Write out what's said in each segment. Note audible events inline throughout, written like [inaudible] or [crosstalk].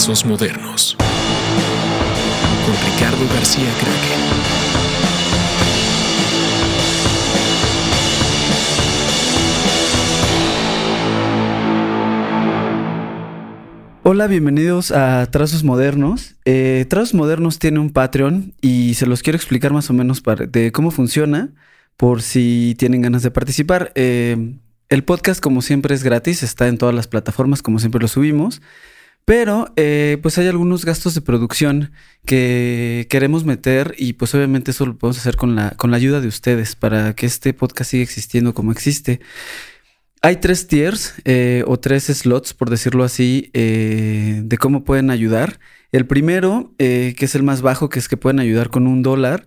Trazos Modernos con Ricardo García Kraken. Hola, bienvenidos a Trazos Modernos. Eh, Trazos Modernos tiene un Patreon y se los quiero explicar más o menos de cómo funciona por si tienen ganas de participar. Eh, el podcast, como siempre, es gratis, está en todas las plataformas, como siempre lo subimos. Pero eh, pues hay algunos gastos de producción que queremos meter y pues obviamente eso lo podemos hacer con la, con la ayuda de ustedes para que este podcast siga existiendo como existe. Hay tres tiers eh, o tres slots, por decirlo así, eh, de cómo pueden ayudar. El primero, que es el más bajo, que es que pueden ayudar con un dólar.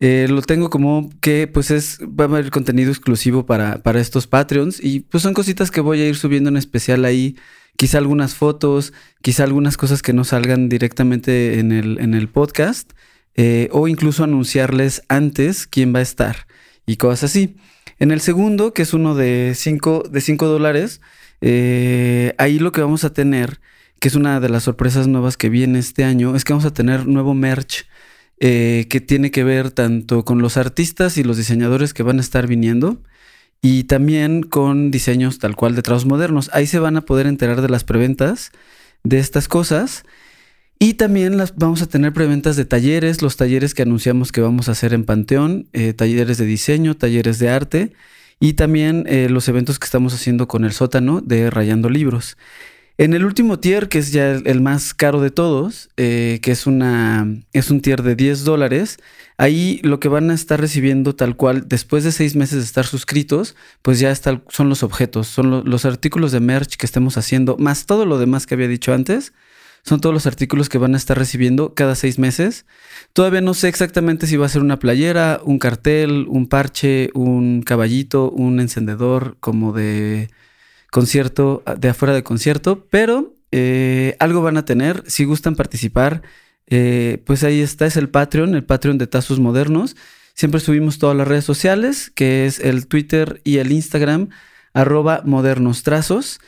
lo tengo como que pues es, va a haber contenido exclusivo para, para estos Patreons y pues son cositas que voy a ir subiendo en especial ahí quizá algunas fotos, quizá algunas cosas que no salgan directamente en el, en el podcast, eh, o incluso anunciarles antes quién va a estar y cosas así. En el segundo, que es uno de 5 de cinco dólares, eh, ahí lo que vamos a tener, que es una de las sorpresas nuevas que viene este año, es que vamos a tener nuevo merch. Eh, que tiene que ver tanto con los artistas y los diseñadores que van a estar viniendo, y también con diseños tal cual de trazos modernos. Ahí se van a poder enterar de las preventas de estas cosas. Y también las, vamos a tener preventas de talleres, los talleres que anunciamos que vamos a hacer en Panteón, eh, talleres de diseño, talleres de arte y también eh, los eventos que estamos haciendo con el sótano de Rayando Libros. En el último tier, que es ya el, más caro de todos, eh, que es, una, es un tier de 10 dólares, ahí lo que van a estar recibiendo tal cual, después de seis meses de estar suscritos, pues ya son los objetos, son los artículos de merch que estemos haciendo, más todo lo demás que había dicho antes, son todos los artículos que van a estar recibiendo cada seis meses. Todavía no sé exactamente si va a ser una playera, un cartel, un parche, un caballito, un encendedor como de concierto, de afuera de concierto, pero eh, algo van a tener. Si gustan participar, eh, pues ahí está, es el Patreon, el Patreon de Tazos Modernos. Siempre subimos todas las redes sociales, que es el Twitter y el Instagram, arroba modernos trazos.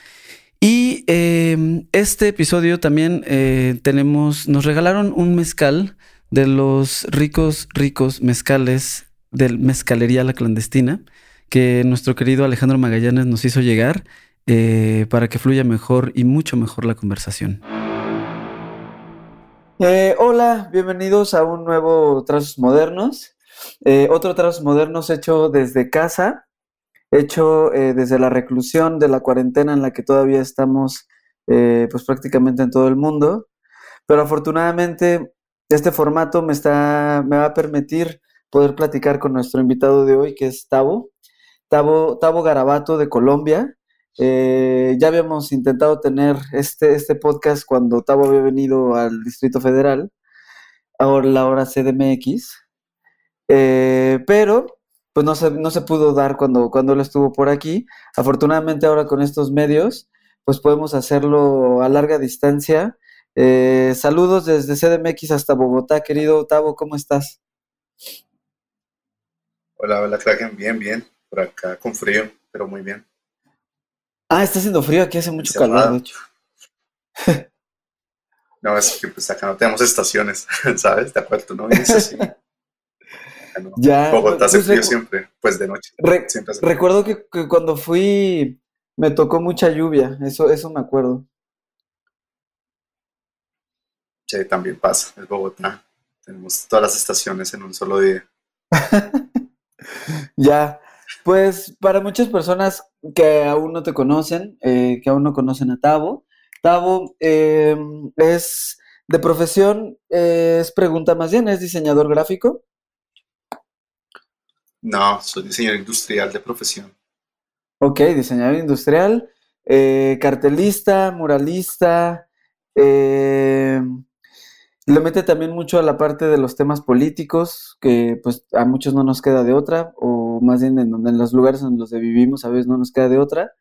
Y em, este episodio también eh, tenemos, nos regalaron un mezcal de los ricos, ricos mezcales del Mezcalería La Clandestina, que nuestro querido Alejandro Magallanes nos hizo llegar. Eh, para que fluya mejor y mucho mejor la conversación. Eh, hola, bienvenidos a un nuevo Trazos Modernos. Eh, otro Trazos Modernos hecho desde casa, hecho desde la reclusión de la cuarentena en la que todavía estamos pues prácticamente en todo el mundo. Pero afortunadamente este formato me, está, me va a permitir poder platicar con nuestro invitado de hoy, que es Tavo. Tavo, Tavo Garabato de Colombia. Eh, ya habíamos intentado tener este, este podcast cuando Tavo había venido al Distrito Federal, ahora la hora CDMX, eh, pero pues no se, no se pudo dar cuando, cuando él estuvo por aquí. Afortunadamente ahora con estos medios, pues podemos hacerlo a larga distancia. Eh, saludos desde CDMX hasta Bogotá, querido Tavo, ¿cómo estás? Hola, hola, Kraken, bien, bien, por acá con frío, pero muy bien. Ah, está haciendo frío, aquí hace mucho calor, de hecho. [laughs] no, es que pues acá no tenemos estaciones, [laughs] ¿sabes? De acuerdo, ¿no? Y es así. [laughs] Ya. Bogotá hace pues, frío siempre, pues de noche. recuerdo que, cuando fui me tocó mucha lluvia, eso, eso me acuerdo. Sí, también pasa, es Bogotá. Tenemos todas las estaciones en un solo día. ya, pues para muchas personas que aún no te conocen, eh, que aún no conocen a Tavo, Tavo em, es de profesión, es pregunta más bien, ¿es diseñador gráfico? No, soy diseñador industrial de profesión. Ok, diseñador industrial, eh, cartelista, muralista, eh, le mete también mucho a la parte de los temas políticos, que pues a muchos no nos queda de otra, o más bien en, donde, en los lugares en los que vivimos a veces no nos queda de otra.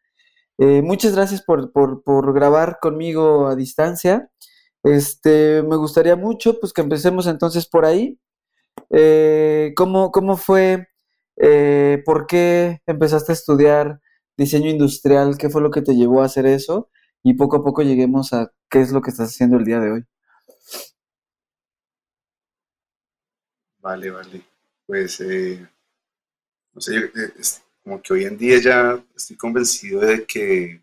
Eh, muchas gracias por, grabar conmigo a distancia. Este, me gustaría mucho pues que empecemos entonces por ahí. Eh, ¿cómo, fue? Eh, ¿Por qué empezaste a estudiar diseño industrial? ¿Qué fue lo que te llevó a hacer eso? y poco a poco lleguemos a qué es lo que estás haciendo el día de hoy. Vale, vale. Pues, eh, no sé, eh, como que hoy en día ya estoy convencido de que,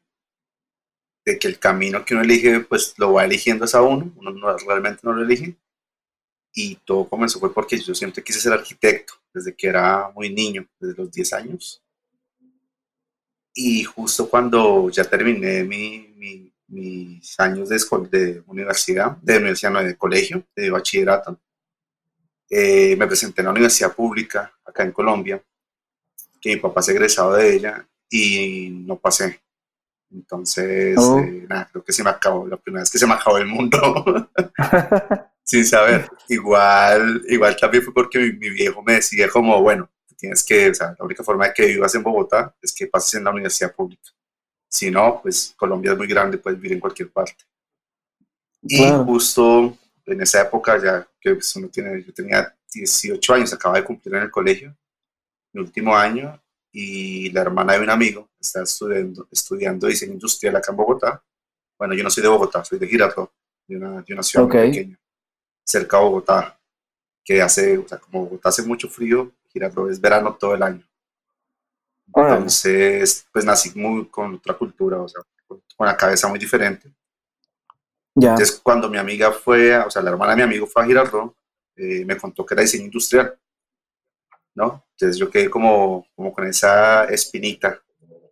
de que el camino que uno elige, pues lo va eligiendo es uno, uno no, realmente no lo elige. Y todo comenzó fue porque yo siempre quise ser arquitecto, desde que era muy niño, desde los 10 años. Y justo cuando ya terminé mis años de, de universidad, de universidad, no, de colegio, de bachillerato, eh, me presenté en la universidad pública acá en Colombia, que mi papá se egresado de ella y no pasé. Entonces, oh. eh, nada, creo que se me acabó, la primera vez que se me acabó el mundo, [laughs] sin saber. Igual, igual también fue porque mi, viejo me decía como, bueno, tienes que, o sea, la única forma de que vivas en Bogotá es que pases en la universidad pública. Si no, pues Colombia es muy grande, puedes vivir en cualquier parte. Y justo en esa época ya que pues, uno tiene, yo tenía 18 años, acaba de cumplir en el colegio, mi último año, y la hermana de un amigo está estudiando, estudiando diseño industrial acá en Bogotá. Bueno, yo no soy de Bogotá, soy de Girardot, de una, de una ciudad muy pequeña, cerca de Bogotá, que hace, o sea, como Bogotá hace mucho frío, Girardot es verano todo el año. Entonces, pues nací muy con otra cultura, o sea, con la cabeza muy diferente. Entonces, cuando mi amiga fue, o sea, la hermana de mi amigo fue a Girardot, eh, me contó que era diseño industrial, ¿no? Entonces yo quedé como, como con esa espinita.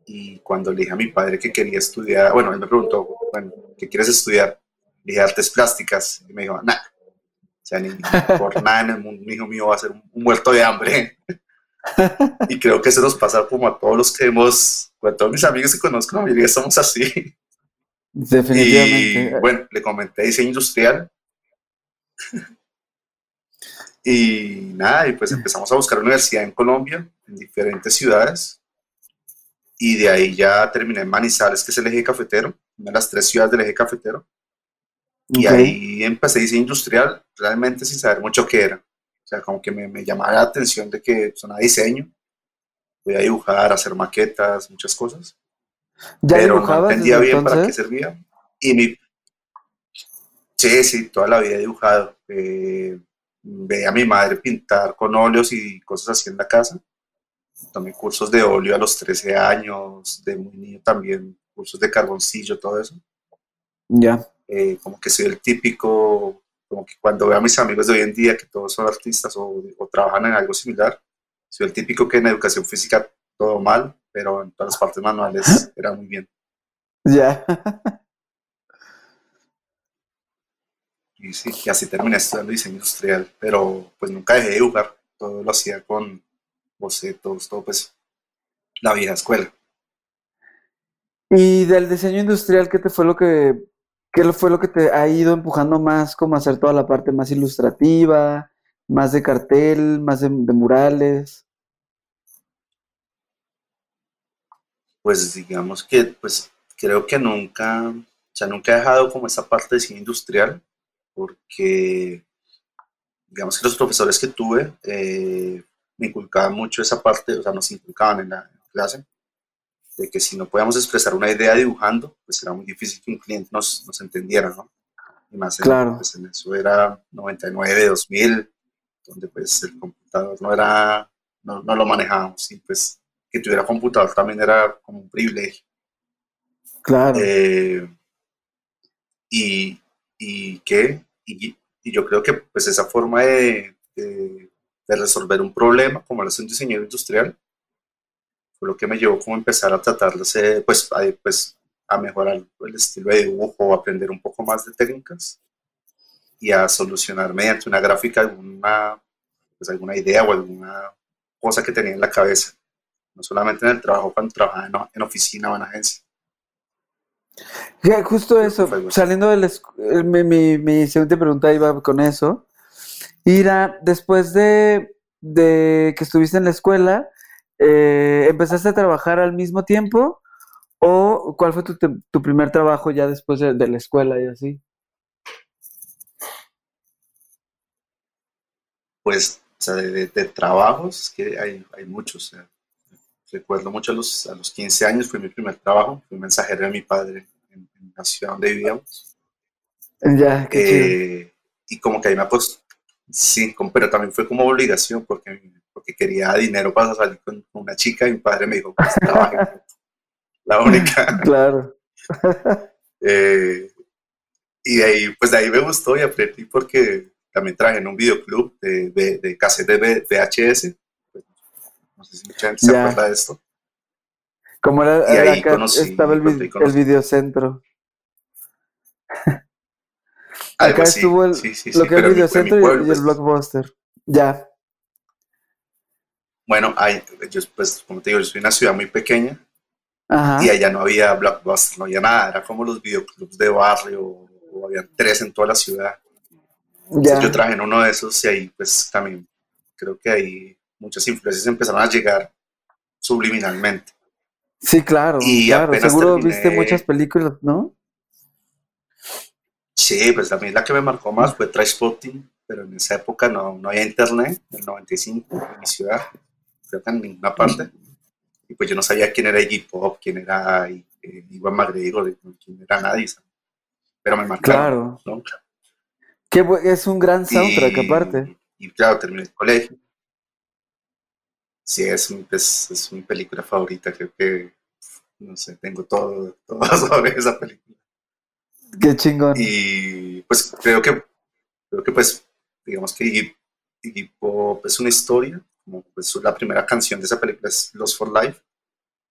Y cuando le dije a mi padre que quería estudiar, bueno, él me preguntó, bueno, ¿qué quieres estudiar? Le dije artes plásticas. Y me dijo, nada, o sea, ni, por [laughs] nada en el mundo, hijo mío va a ser un, muerto de hambre. [laughs] y creo que eso nos pasa como a todos los que hemos, a todos mis amigos que conozco, la mayoría somos así. Definitivamente. Y bueno, le comenté diseño industrial. [laughs] y nada, y pues empezamos a buscar universidad en Colombia, en diferentes ciudades. Y de ahí ya terminé en Manizales, que es el eje cafetero, una de las tres ciudades del eje cafetero. Y ahí empecé diseño industrial, realmente sin saber mucho qué era. O sea, como que me, me llamaba la atención de que sonaba diseño. Voy a dibujar, hacer maquetas, muchas cosas pero no entendía bien para qué servía. Y mi... Sí, sí, toda la vida he dibujado. Eh, veía a mi madre pintar con óleos y cosas así en la casa. Tomé cursos de óleo a los 13 años, de muy niño también, cursos de carboncillo, todo eso. Ya. Eh, como que soy el típico, como que cuando veo a mis amigos de hoy en día, que todos son artistas o, o trabajan en algo similar, soy el típico que en educación física todo mal, pero en todas las partes manuales [laughs] era muy bien. Ya. Y sí, y así terminé estudiando diseño industrial, pero pues nunca dejé de dibujar, todo lo hacía con bocetos, todo pues la vieja escuela. Y del diseño industrial, ¿qué te fue lo que, qué fue lo que te ha ido empujando más como hacer toda la parte más ilustrativa, más de cartel, más de murales? Pues digamos que pues creo que nunca, o sea, nunca he dejado como esa parte de cine industrial, porque digamos que los profesores que tuve eh, me inculcaban mucho esa parte, o sea, nos inculcaban en la, clase, de que si no podíamos expresar una idea dibujando, pues era muy difícil que un cliente nos, nos entendiera, ¿no? Y más en, claro. pues en eso era 99, 2000, donde pues el computador no era, no, no lo manejábamos y pues que tuviera computador también era como un privilegio. Claro. Eh, y, y qué, y, yo creo que pues esa forma de, de, resolver un problema, como lo hace un diseñador industrial, fue lo que me llevó como a empezar a tratar de pues, a, pues, a mejorar el estilo de dibujo, aprender un poco más de técnicas y a solucionar mediante una gráfica alguna, pues, alguna idea o alguna cosa que tenía en la cabeza no solamente en el trabajo, cuando trabajaba en, oficina o en agencia. justo eso, saliendo de la mi, mi, mi, siguiente pregunta iba con eso. Ira, después de, de que estuviste en la escuela, eh, ¿empezaste a trabajar al mismo tiempo? ¿O cuál fue tu, tu primer trabajo ya después de, la escuela y así? Pues, o sea, de, de, trabajos, que hay, hay muchos. O sea, recuerdo mucho a los, a los 15 años, fue mi primer trabajo, fui mensajero de mi padre en, la ciudad donde vivíamos. Ya, qué chido. Eh, y como que ahí me apostó, sí, como- pero también fue como obligación porque, porque quería dinero para salir con una chica y mi padre me dijo, pues trabaje. [laughs] La única. Claro. [laughs] Eh, y de ahí, pues de ahí me gustó y aprendí porque también trabajé en un videoclub de, de, de cassette de VHS. No sé si mucha gente se acuerda de esto. Como era, Y era ahí acá conocí- estaba el, vi- el videocentro. [laughs] Acá así. estuvo el, Sí, sí, sí, lo que el mi- videocentro y el- pues, blockbuster. Ya. Bueno, ahí, yo, pues, como te digo, yo soy una ciudad muy pequeña Ajá. y allá no había blockbuster, no había nada, era como los videoclubs de barrio, o había tres en toda la ciudad. Entonces, yo trabajé en uno de esos y ahí pues también creo que ahí muchas influencias empezaron a llegar subliminalmente. Sí, claro. y claro. Seguro terminé- viste muchas películas, ¿no? Sí, pues a mí la que me marcó más fue Spotting, pero en esa época no, no había internet, en el 95, en mi ciudad, creo que en ninguna parte. Y pues yo no sabía quién era Iggy Pop, quién era eh, Iwan McGregor, quién era nadie. ¿sabes? Pero me marcaron. Claro. ¿no? Qué es un gran soundtrack, y, aparte. Y claro, terminé el colegio. Sí, es, mi- es, es mi película favorita, creo que, no sé, tengo todo, [laughs] todo sobre esa película. Qué chingón. Y pues creo que, creo que pues, digamos que Iggy, Pop es una historia, como pues la primera canción de esa película es Lost for Life,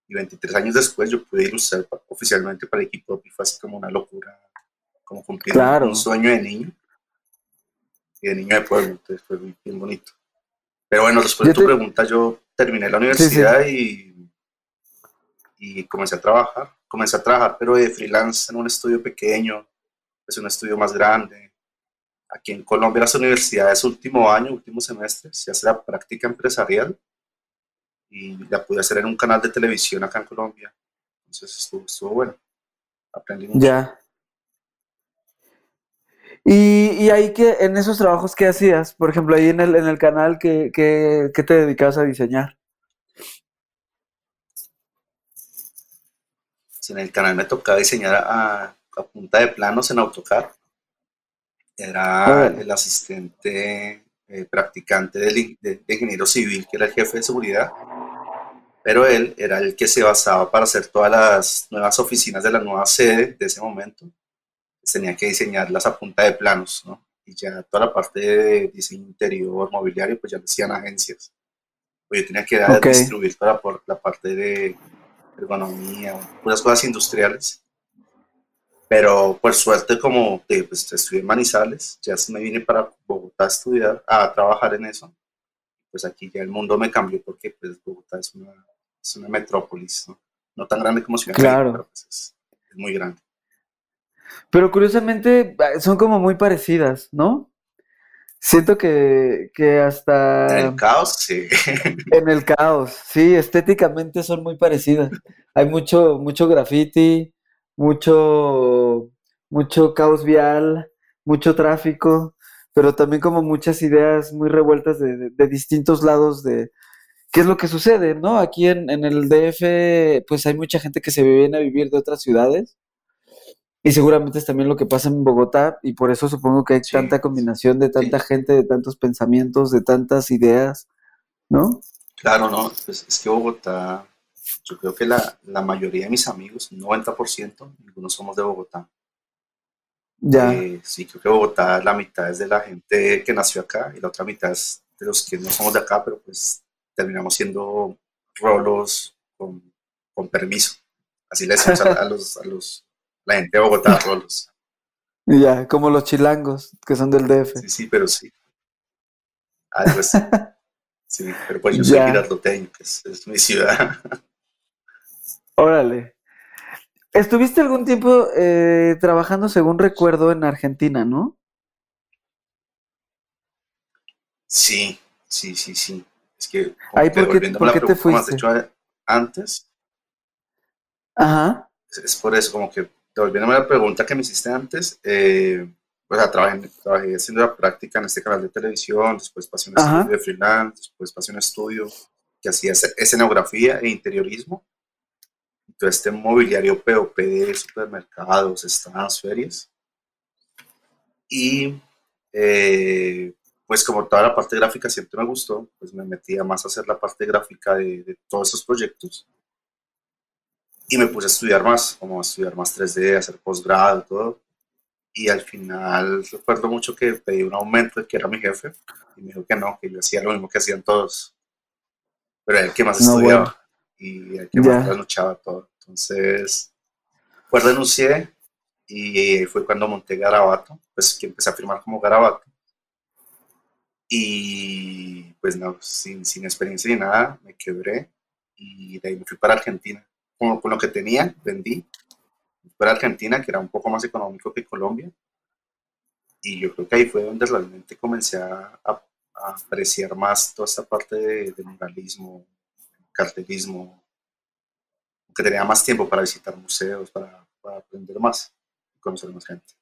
y 23 años después yo pude ilustrar oficialmente para Iggy Pop y fue así como una locura, como cumplir un- Claro. un sueño de niño, y de niño de pueblo, entonces fue bien, bonito. Pero bueno, después de tu te- pregunta, yo terminé la universidad y, y comencé a trabajar. Comencé a trabajar, pero de freelance en un estudio pequeño, es un estudio más grande. Aquí en Colombia, las universidades, último año, último semestre, se hace la práctica empresarial y la pude hacer en un canal de televisión acá en Colombia. Entonces estuvo, estuvo bueno. Aprendí mucho. Ya. Y, y ahí que en esos trabajos que hacías, por ejemplo, ahí en el, en el canal que, que, que te dedicabas a diseñar. En el canal me tocaba diseñar a, a punta de planos en AutoCAD. Era el asistente eh, practicante del in- de, de ingeniero civil, que era el jefe de seguridad. Pero él era el que se basaba para hacer todas las nuevas oficinas de la nueva sede de ese momento. Tenía que diseñarlas a punta de planos, ¿no? Y ya toda la parte de diseño interior, mobiliario, pues ya lo hacían agencias. Pues yo tenía que dar- Ok. distribuir toda la, por- la parte de ergonomía, unas cosas industriales. Pero por suerte, como te, pues, estudié en Manizales, ya me vine para Bogotá a estudiar, a trabajar en eso. Pues aquí ya el mundo me cambió porque pues, Bogotá es una, es una metrópolis, ¿no? No tan grande como Ciudad de México, Claro. pero pues, es, es muy grande. Pero curiosamente eh, son como muy parecidas, ¿no? Siento que, que hasta En el caos, sí. [laughs] en el caos, sí, estéticamente son muy parecidas. Hay mucho, mucho graffiti, mucho, mucho caos vial, mucho tráfico, pero también como muchas ideas muy revueltas de, de- de distintos lados de qué es lo que sucede, ¿no? Aquí en, en el DF, pues hay mucha gente que se viene a vivir de otras ciudades. Y seguramente es también lo que pasa en Bogotá, y por eso supongo que hay Sí, tanta combinación de tanta sí. gente, de tantos pensamientos, de tantas ideas, ¿no? Claro, no, pues es que Bogotá, yo creo que la, la mayoría de mis amigos, un 90%, ninguno somos de Bogotá. Ya, Eh, sí, creo que Bogotá, la mitad es de la gente que nació acá y la otra mitad es de los que no somos de acá, pero pues terminamos siendo rolos con, con permiso. Así le decimos a, a los, a los, la gente de Bogotá, rolos. [laughs] ya, como los chilangos que son del DF. Sí, sí, pero sí. Algo así. [laughs] Sí, pero pues yo soy Ya. girardoteño, que es, es mi ciudad. [laughs] Órale. Estuviste algún tiempo eh, trabajando, según recuerdo, en Argentina, ¿no? Sí, sí, sí, sí. Es que, Ay, ¿por qué- por qué te fuiste? hecho antes, Ajá, es, es por eso, como que devolviéndome la pregunta que me hiciste antes, eh, o sea, trabajé, trabajé haciendo la práctica en este canal de televisión, después pasé un estudio de freelance, después pasé un estudio que hacía esce- escenografía e interiorismo. todo este mobiliario POP de supermercados, stands, ferias. Y eh, pues como toda la parte gráfica siempre me gustó, pues me metía más a hacer la parte gráfica de, de todos esos proyectos. Y me puse a estudiar más, como a estudiar más 3D, hacer posgrado, todo. Y al final recuerdo mucho que pedí un aumento que era mi jefe y me dijo que no, que yo hacía lo mismo que hacían todos. Pero era el que más estudiaba y el que más luchaba todo. Entonces, pues renuncié y fue cuando monté Garabato, pues que empecé a firmar como Garabato. Y pues no, sin, sin experiencia ni nada, me quebré y de ahí me fui para Argentina. Con, con lo que tenía, vendí. Fui para Argentina, que era un poco más económico que Colombia. Y yo creo que ahí fue donde realmente comencé a, a, apreciar más toda esta parte de, de muralismo, cartelismo, que tenía más tiempo para visitar museos, para, para aprender más y conocer más gente.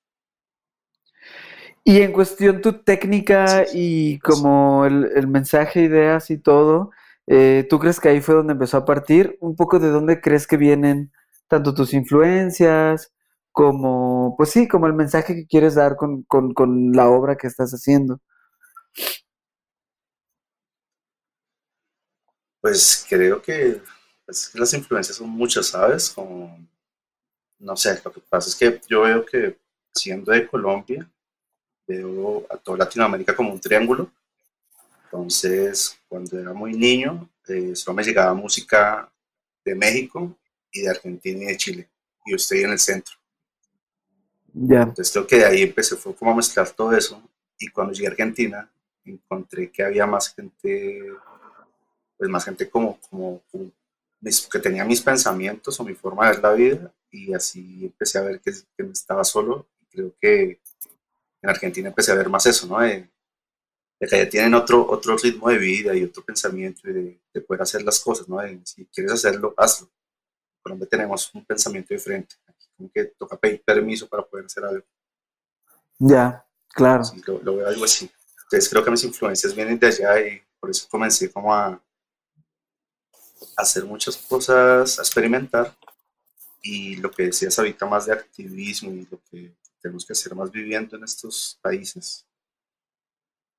Y en cuestión tu técnica y como el, el, mensaje, ideas y todo, eh, ¿tú crees que ahí fue donde empezó a partir? Un poco de dónde crees que vienen tanto tus influencias como, pues sí, como el mensaje que quieres dar con, con, la obra que estás haciendo. Pues creo que es que las influencias son muchas, ¿sabes? Como, no sé, lo que pasa es que yo veo que siendo de Colombia, veo a toda Latinoamérica como un triángulo. Entonces, cuando era muy niño, eh, solo me llegaba música de México y de Argentina y de Chile. Y yo estoy en el centro. Ya. Entonces creo que de ahí empecé fue como a mezclar todo eso. Y cuando llegué a Argentina, encontré que había más gente, pues más gente como, como, como que tenía mis pensamientos o mi forma de ver la vida y así empecé a ver que, que estaba solo y creo que en Argentina empecé a ver más eso, ¿no? De, de que ya tienen otro, otro ritmo de vida y otro pensamiento y de, de poder hacer las cosas, ¿no? De, si quieres hacerlo, hazlo. En Colombia tenemos un pensamiento diferente, como que toca pedir permiso para poder hacer algo. Ya, claro. Sí, lo, lo, veo algo así. Entonces creo que mis influencias vienen de allá y por eso comencé como a, hacer muchas cosas, a experimentar. Y lo que decías ahorita más de activismo y lo que tenemos que hacer más viviendo en estos países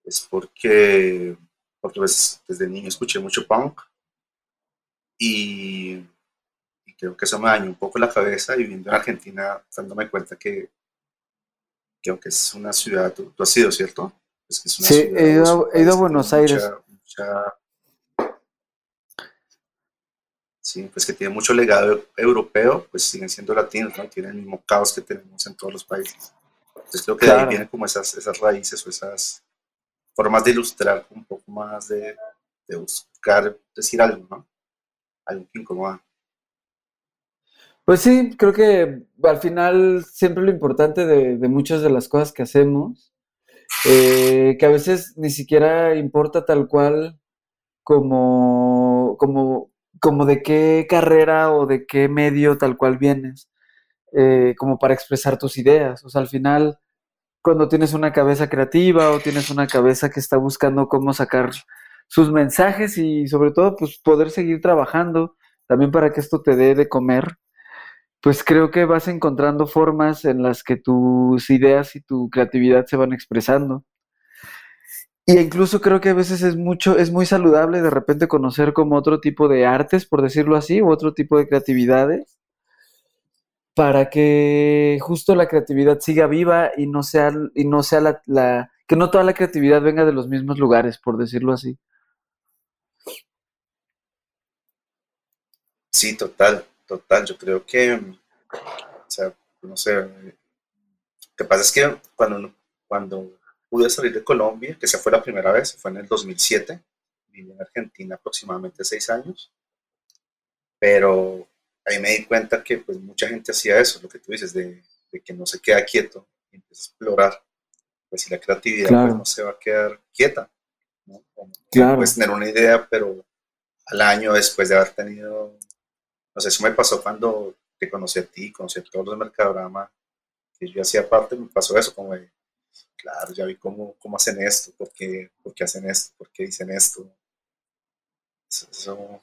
es porque, porque pues, desde niño escuché mucho punk y, y, creo que eso me dañó un poco la cabeza y viviendo en Argentina dándome cuenta que, que aunque es una ciudad, tú, tú has sido, ¿cierto? Es que es una sí, ciudad, he ido, he ido a Buenos Aires. Mucha, mucha ¿sí? pues que tiene mucho legado europeo, pues siguen siendo latinos, ¿no? Tienen el mismo caos que tenemos en todos los países. Entonces creo que claro. de ahí vienen como esas, esas raíces o esas formas de ilustrar un poco más, de, buscar decir algo, ¿no? Algo que incomoda. Pues sí, creo que al final siempre lo importante de, de muchas de las cosas que hacemos, eh, que a veces ni siquiera importa tal cual como, como como de qué carrera o de qué medio tal cual vienes, eh, como para expresar tus ideas. O sea, al final, cuando tienes una cabeza creativa o tienes una cabeza que está buscando cómo sacar sus mensajes y sobre todo, pues poder seguir trabajando también para que esto te dé de comer, pues creo que vas encontrando formas en las que tus ideas y tu creatividad se van expresando. Y incluso creo que a veces es mucho, es muy saludable de repente conocer como otro tipo de artes, por decirlo así, u otro tipo de creatividades, para que justo la creatividad siga viva y no sea, y no sea la, que no toda la creatividad venga de los mismos lugares, por decirlo así. Sí, total, total. Yo creo que, o sea, no sé, lo que pasa es que cuando, cuando pude salir de Colombia, que esa fue la primera vez, fue en el 2007. Viví en Argentina aproximadamente seis años. Pero ahí me di cuenta que pues mucha gente hacía eso, lo que tú dices, de, de que no se queda quieto y empieza a explorar. Pues si la creatividad claro. pues, no se va a quedar quieta. ¿no? Claro. Puedes tener una idea, pero al año después de haber tenido, no sé, eso me pasó cuando te conocí a ti, conocí a todos los mercadoramas que yo hacía parte, me pasó eso, como de, claro, ya vi cómo, cómo hacen esto, por qué, por qué, hacen esto, por qué dicen esto. Eso, eso,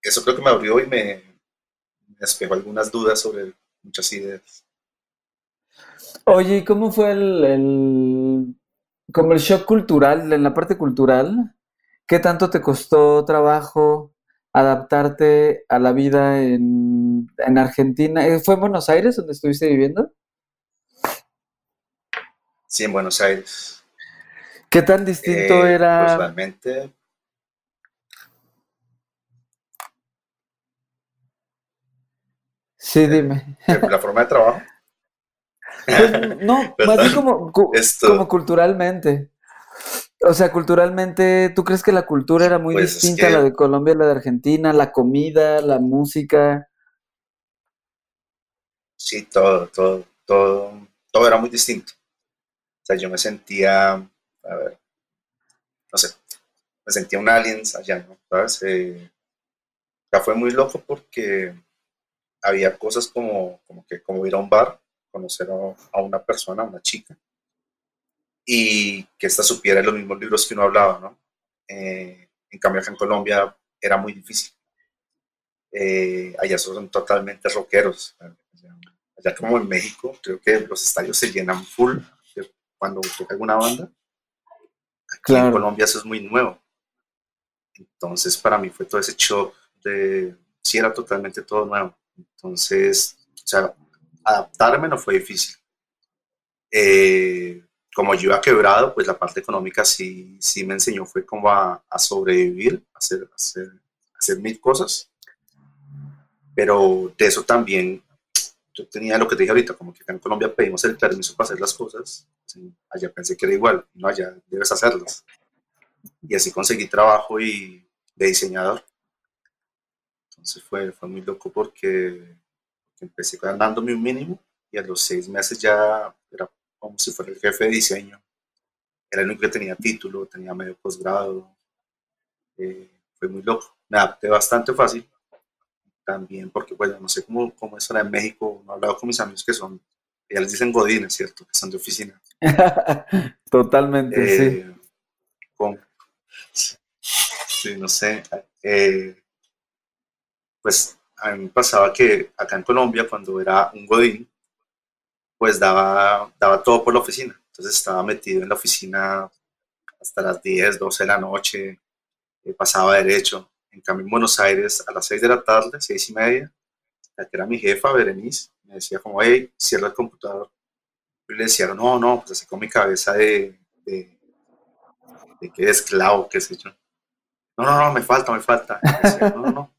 eso, creo que me abrió y me, despejo algunas dudas sobre muchas ideas. Oye, ¿y cómo fue el, el, como el shock cultural, en la parte cultural? ¿Qué tanto te costó trabajo adaptarte a la vida en, en Argentina? Eh, ¿Fue en Buenos Aires donde estuviste viviendo? Sí, en Buenos Aires. ¿Qué tan distinto Eh, era? Pues realmente, Sí, dime. la forma de trabajo, Pues no, [laughs] más bien como, cu- Esto, como culturalmente. O sea, culturalmente, ¿tú crees que la cultura era muy pues es distinta a la de Colombia, la de Argentina? La comida, la música. sí, todo, todo, todo, todo era muy distinto. O sea, yo me sentía, a ver, no sé, me sentía un alien allá, ¿no? ¿Sabes? Eh, ya fue muy loco porque había cosas como, como que, como ir a un bar, conocer a, a una persona, a una chica, y que ésta supiera los mismos libros que uno hablaba, ¿no? Eh, en cambio, acá en Colombia era muy difícil. Eh, allá son totalmente rockeros. Allá, como en México, creo que los estadios se llenan full cuando toca alguna banda. Aquí en Claro. Colombia eso es muy nuevo. Entonces, para mí fue todo ese shock de, sí, era totalmente todo nuevo. Entonces, o sea, adaptarme no fue difícil. Eh, como yo iba quebrado, pues la parte económica sí, sí me enseñó, fue como a, sobrevivir, a hacer, hacer, hacer mil cosas. Pero de eso también, yo tenía lo que te dije ahorita, como que acá en Colombia pedimos el permiso para hacer las cosas. allá pensé que era igual, allá debes hacerlas. Y así conseguí trabajo y de diseñador. Entonces fue, fue muy loco porque empecé ganándome un mínimo y a los seis meses ya era como si fuera el jefe de diseño. Era el único que tenía título, tenía medio posgrado. eh, fue muy loco. Me adapté bastante fácil. También porque, bueno, no sé cómo, cómo es ahora en México. No he hablado con mis amigos que son, ya les dicen godines, ¿cierto? Que son de oficina. [laughs] Totalmente, sí. Eh, con- sí, no sé. eh, pues a mí me pasaba que acá en Colombia, cuando era un godín, pues daba, daba todo por la oficina. Entonces estaba metido en la oficina hasta las 10, 12 de la noche, eh, pasaba derecho. En cambio, en Buenos Aires, a las 6 de la tarde, 6 y media, la que era mi jefa, Berenice, me decía como, hey, cierra el computador. Y le decía, no, no, pues así con mi cabeza de, de, de que esclavo, qué sé yo. No, no, no, me falta, me falta. No, no, no,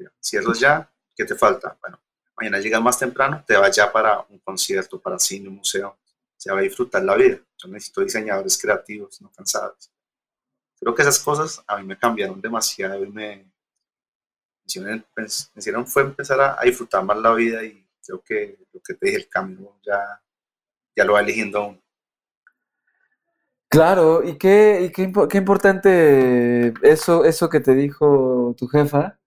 mira, cierras ya, ¿qué te falta? Bueno, mañana llegas más temprano, te vas ya para un concierto, para cine, un museo. Se va a disfrutar la vida. Yo necesito diseñadores creativos, no cansados. Creo que esas cosas a mí me cambiaron demasiado y me, hicieron, fue empezar a, disfrutar más la vida y creo que lo que te dije, el camino ya, ya lo va eligiendo uno. Claro, y qué, y qué, qué importante eso, eso que te dijo tu jefa,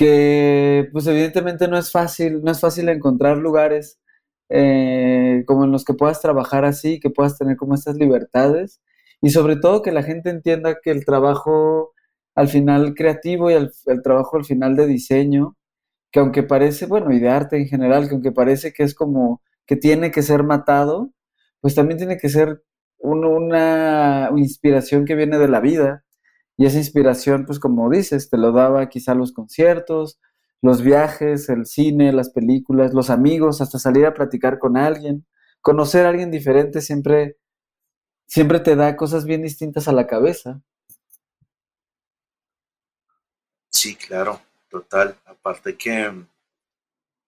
que pues evidentemente no es fácil, no es fácil encontrar lugares eh, como en los que puedas trabajar así, que puedas tener como estas libertades, y sobre todo que la gente entienda que el trabajo al final creativo y el, trabajo al final de diseño, que aunque parece, bueno, y de arte en general, que aunque parece que es como que tiene que ser matado, pues también tiene que ser un- una inspiración que viene de la vida. Y esa inspiración, pues como dices, te lo daba quizá los conciertos, los viajes, el cine, las películas, los amigos, hasta salir a platicar con alguien. Conocer a alguien diferente siempre, siempre te da cosas bien distintas a la cabeza. Sí, claro, total. Aparte que,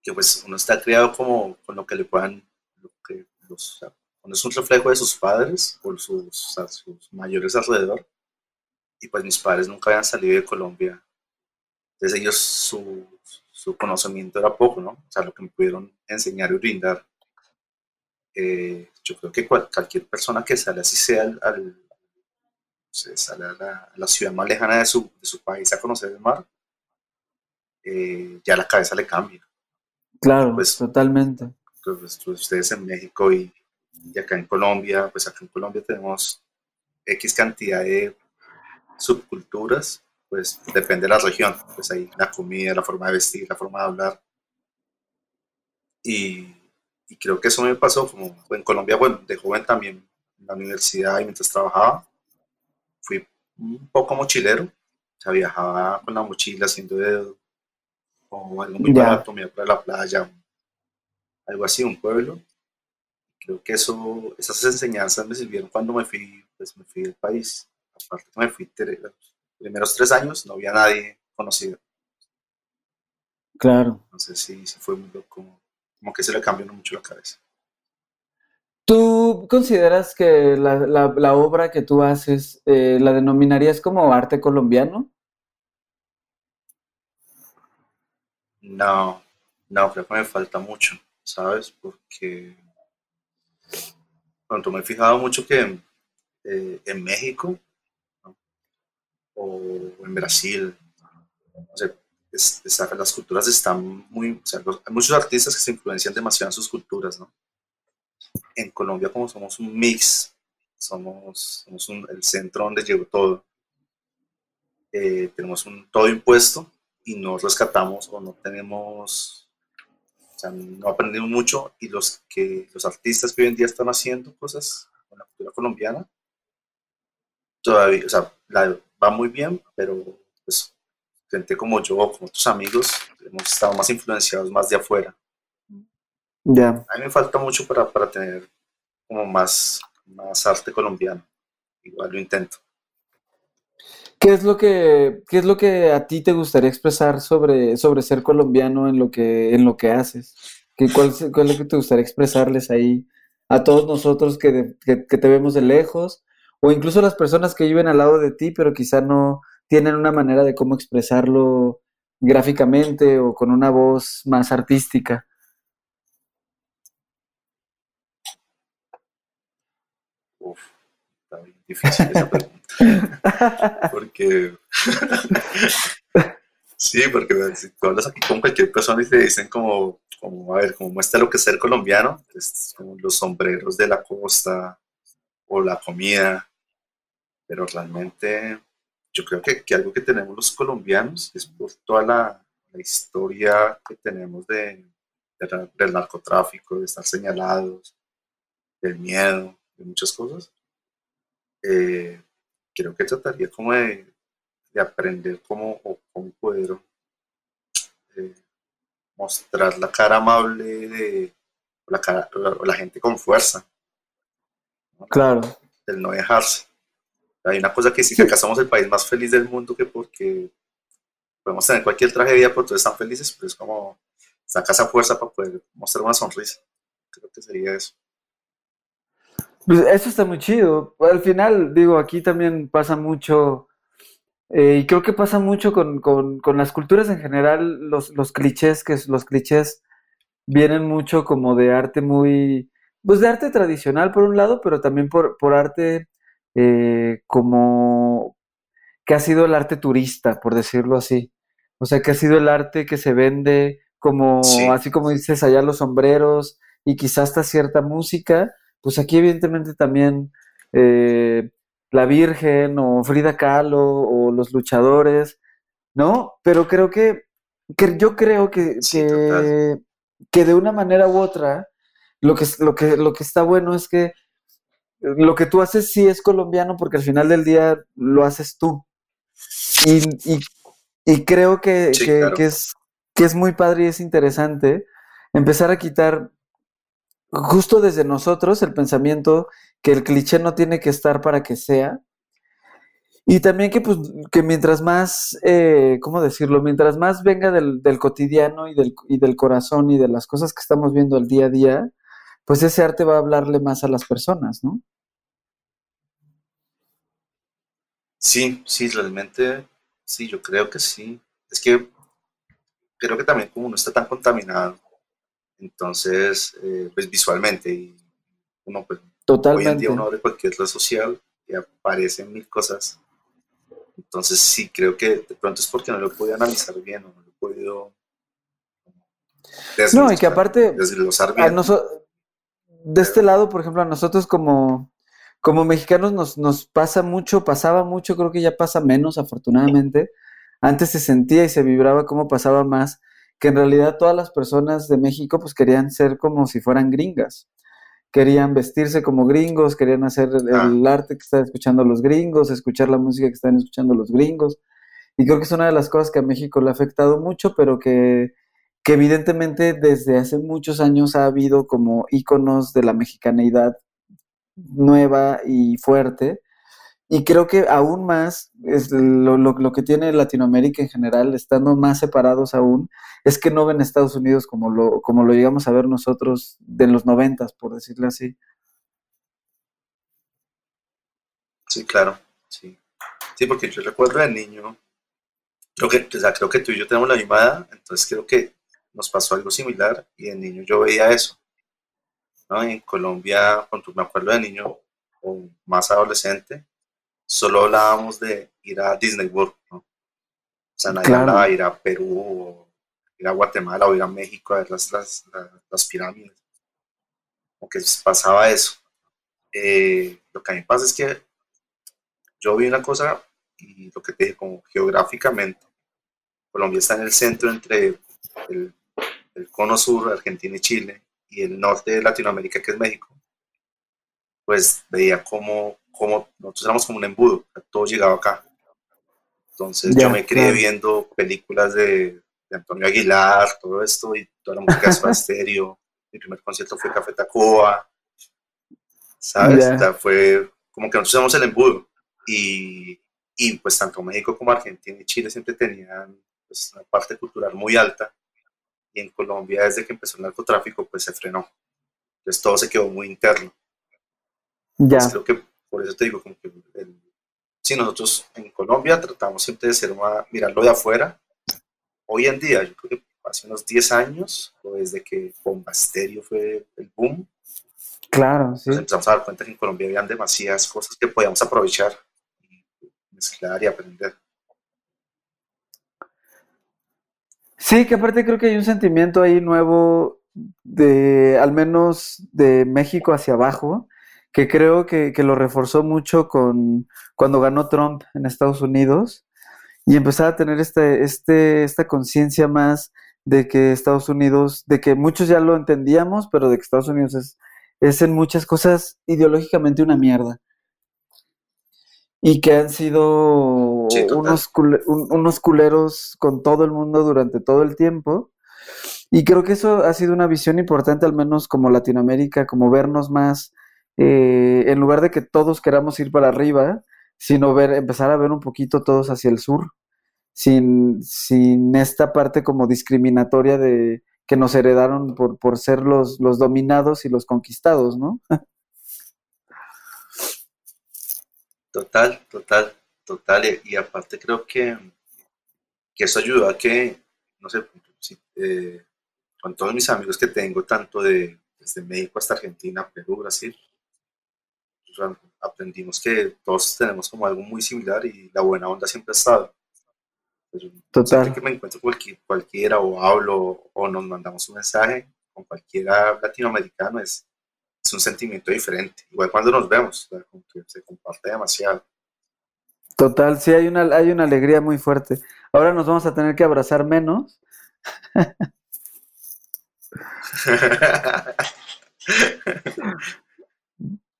que pues uno está criado como con lo que le puedan, lo que los, uno es un reflejo de sus padres o sus, sus mayores alrededor. Y pues mis padres nunca habían salido de Colombia. Entonces ellos, su, su conocimiento era poco, ¿no? O sea, lo que me pudieron enseñar y brindar. Eh, yo creo que cual- cualquier persona que sale así sea al, al- se sale a la, a la ciudad más lejana de su, de su país a conocer el mar, eh, ya la cabeza le cambia. Claro, Pues- totalmente. Pues, pues, ustedes en México y, y acá en Colombia, pues acá en Colombia tenemos X cantidad de subculturas, pues depende de la región, pues ahí la comida, la forma de vestir, la forma de hablar, Y, y creo que eso me pasó, como en Colombia, bueno, de joven también, en la universidad y mientras trabajaba, fui un poco mochilero, o sea, viajaba con la mochila haciendo dedo, o algo muy Ya. barato, me iba para la playa, algo así, un pueblo. Creo que eso, esas enseñanzas me sirvieron cuando me fui, pues me fui del país. Me fui tre- los primeros tres años, no había nadie conocido. Claro. Entonces sí, sí fue muy loco, como que se le cambió mucho la cabeza. ¿Tú consideras que la, la- la obra que tú haces eh, la denominarías como arte colombiano? No, no, creo que me falta mucho, ¿sabes? Porque pronto me he fijado mucho que eh, en México. O en Brasil, o sea, es- es- las culturas están muy, o sea, hay muchos artistas que se influencian demasiado en sus culturas, ¿no? En Colombia como somos un mix, somos, somos un- el centro donde llegó todo, eh, tenemos un todo impuesto y no rescatamos o no tenemos, o sea, no aprendimos mucho y los que los artistas que hoy en día están haciendo cosas con la cultura colombiana todavía, o sea, la- va muy bien, pero pues gente como yo, como tus amigos, hemos estado más influenciados más de afuera. Ya. A mí me falta mucho para, para tener como más, más arte colombiano. Igual lo intento. ¿Qué es lo que, qué es lo que a ti te gustaría expresar sobre, sobre ser colombiano en lo que, en lo que haces? ¿Qué, cuál, es- cuál es lo que te gustaría expresarles ahí a todos nosotros que, que te vemos de lejos? O incluso las personas que viven al lado de ti, pero quizá no tienen una manera de cómo expresarlo gráficamente o con una voz más artística. Uf, está bien difícil esa pregunta. [laughs] Porque. [laughs] sí, porque si tú hablas aquí con cualquier persona y te dicen como, como a ver, como muestra lo que es ser colombiano, es como los sombreros de la costa o la comida. Pero realmente yo creo que, que algo que tenemos los colombianos es por toda la, la historia que tenemos de, del narcotráfico, de estar señalados, del miedo, de muchas cosas. Eh, creo que trataría como de, de aprender cómo, o cómo poder eh, mostrar la cara amable de la, cara, o la, o la gente con fuerza, ¿no? Claro. del no dejarse. Hay una cosa que sí, que acá somos el país más feliz del mundo que porque podemos tener cualquier tragedia, pero todos están felices, pero es como saca esa fuerza para poder mostrar una sonrisa. Creo que sería eso. Pues eso está muy chido. Al final, digo, aquí también pasa mucho, eh, y creo que pasa mucho con, con- con las culturas en general, los, los clichés, que los clichés vienen mucho como de arte muy, pues de arte tradicional por un lado, pero también por, por arte eh, como que ha sido el arte turista, por decirlo así. O sea, que ha sido el arte que se vende como, Sí. así como dices allá los sombreros y quizás hasta cierta música, pues aquí evidentemente también eh, la Virgen o Frida Kahlo o los luchadores, ¿no? Pero creo que, que yo creo que, Sí, que, de una manera u otra, lo que, lo que, lo que está bueno es que lo que tú haces sí es colombiano porque al final del día lo haces tú. Y, y- y creo que, Sí, que- claro. que es, que es muy padre y es interesante empezar a quitar justo desde nosotros el pensamiento que el cliché no tiene que estar para que sea. Y también que, pues, que mientras más, eh, ¿cómo decirlo? Mientras más venga del, del cotidiano y del, y del corazón y de las cosas que estamos viendo al día a día, pues ese arte va a hablarle más a las personas, ¿no? Sí, sí, realmente, sí, yo creo que sí. Es que creo que también como uno está tan contaminado, entonces, eh, pues visualmente, y uno, pues, hoy en Totalmente. día uno abre cualquier red social y aparecen mil cosas. Entonces, sí, creo que de pronto es porque no lo he podido analizar bien, o no lo he podido No, y que aparte, desglosar bien. de este lado, por ejemplo, a nosotros como, como mexicanos nos, nos pasa mucho, pasaba mucho, creo que ya pasa menos, afortunadamente. Antes se sentía y se vibraba como pasaba más, que en realidad todas las personas de México pues querían ser como si fueran gringas. Querían vestirse como gringos, querían hacer el, Ah. arte que están escuchando los gringos, escuchar la música que están escuchando los gringos. Y creo que es una de las cosas que a México le ha afectado mucho, pero que, que evidentemente desde hace muchos años ha habido como íconos de la mexicaneidad nueva y fuerte. Y creo que aún más, es lo, lo- que tiene Latinoamérica en general, estando más separados aún, es que no ven Estados Unidos como lo, como lo llegamos a ver nosotros de los noventas, por decirlo así. Sí, claro, sí. Sí, porque yo recuerdo de niño, creo que, o sea, creo que tú y yo tenemos la misma entonces creo que nos pasó algo similar y de niño yo veía eso, ¿no? En Colombia, cuando me acuerdo de niño o más adolescente, solo hablábamos de ir a Disney World, ¿no? O sea, nadie Claro. hablaba de ir a Perú o ir a Guatemala o ir a México a ver las, las, las, las pirámides. Como que pasaba eso. Eh, lo que a mí pasa es que yo vi una cosa y lo que te dije, como geográficamente, Colombia está en el centro entre el, el cono sur, Argentina y Chile, y el norte de Latinoamérica, que es México. Pues veía como, como nosotros éramos como un embudo, todo llegaba acá. Entonces yo me crié viendo películas de, de Antonio Aguilar, todo esto, y toda la música de Soda Stereo. Mi primer concierto fue Café Tacuba, ¿sabes? Ya. O sea, fue como que nosotros éramos el embudo. Y, y pues tanto México como Argentina y Chile siempre tenían pues, una parte cultural muy alta. Y en Colombia, desde que empezó el narcotráfico, pues se frenó. Entonces todo se quedó muy interno. Ya, Pues creo que por eso te digo, como que el- sí, nosotros en Colombia tratamos siempre de ser más, mirarlo de afuera. Hoy en día, yo creo que hace unos 10 años, o desde que Bomba Estéreo fue el boom, claro, sí. nos empezamos a dar cuenta que en Colombia habían demasiadas cosas que podíamos aprovechar, y mezclar y aprender. Sí, que aparte creo que hay un sentimiento ahí nuevo de, al menos de México hacia abajo, que creo que, que lo reforzó mucho con cuando ganó Trump en Estados Unidos y empezaba a tener este, este, esta conciencia más de que Estados Unidos, de que muchos ya lo entendíamos, pero de que Estados Unidos es, es en muchas cosas ideológicamente una mierda. Y que han sido Sí, unos, un- unos culeros con todo el mundo durante todo el tiempo. Y creo que eso ha sido una visión importante, al menos como Latinoamérica, como vernos más, eh, en lugar de que todos queramos ir para arriba, sino ver, empezar a ver un poquito todos hacia el sur, sin, sin esta parte como discriminatoria de que nos heredaron por, por ser los, los dominados y los conquistados, ¿no? [laughs] Total, total, total. Y, y aparte creo que, que eso ayudó a que, no sé, eh, con todos mis amigos que tengo, tanto de desde México hasta Argentina, Perú, Brasil, o sea, aprendimos que todos tenemos como algo muy similar y la buena onda siempre ha estado. Pues, Total. Que me encuentro con cualquier- cualquiera o hablo o nos mandamos un mensaje con cualquiera latinoamericano es, es un sentimiento diferente. Igual cuando nos vemos, se comparte demasiado. Total, sí, hay una, hay una alegría muy fuerte. Ahora nos vamos a tener que abrazar menos, [laughs]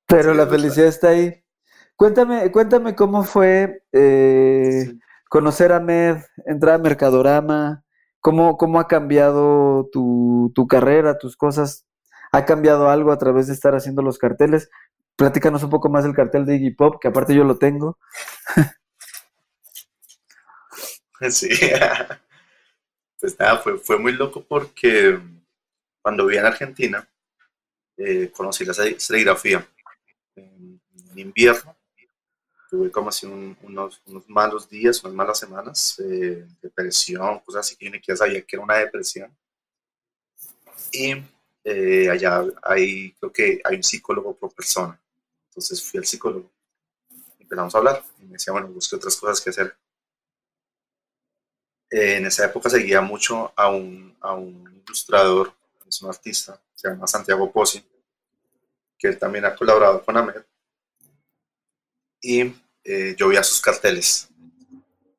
pero Sí, la felicidad está ahí. Cuéntame, cuéntame cómo fue eh, Sí. conocer a Med, entrar a Mercadorama, cómo, cómo ha cambiado tu, tu carrera, tus cosas, ha cambiado algo a través de estar haciendo los carteles. Platícanos un poco más del cartel de Iggy Pop, que aparte yo lo tengo. [laughs] Sí. [laughs] Pues nada, fue, fue muy loco porque cuando vivía en Argentina, eh, conocí la seri- serigrafía. En, invierno, tuve como así un- unos, unos malos días, unas malas semanas, eh, depresión, cosas así que ni siquiera sabía que era una depresión. Y eh, allá hay, creo que hay un psicólogo por persona. Entonces fui al psicólogo. Empezamos a hablar y me decía, bueno, busque otras cosas que hacer. Eh, en esa época seguía mucho a un, a un ilustrador, es un artista, se llama Santiago Pozzi, que él también ha colaborado con Ahmed. Y eh, yo veía sus carteles.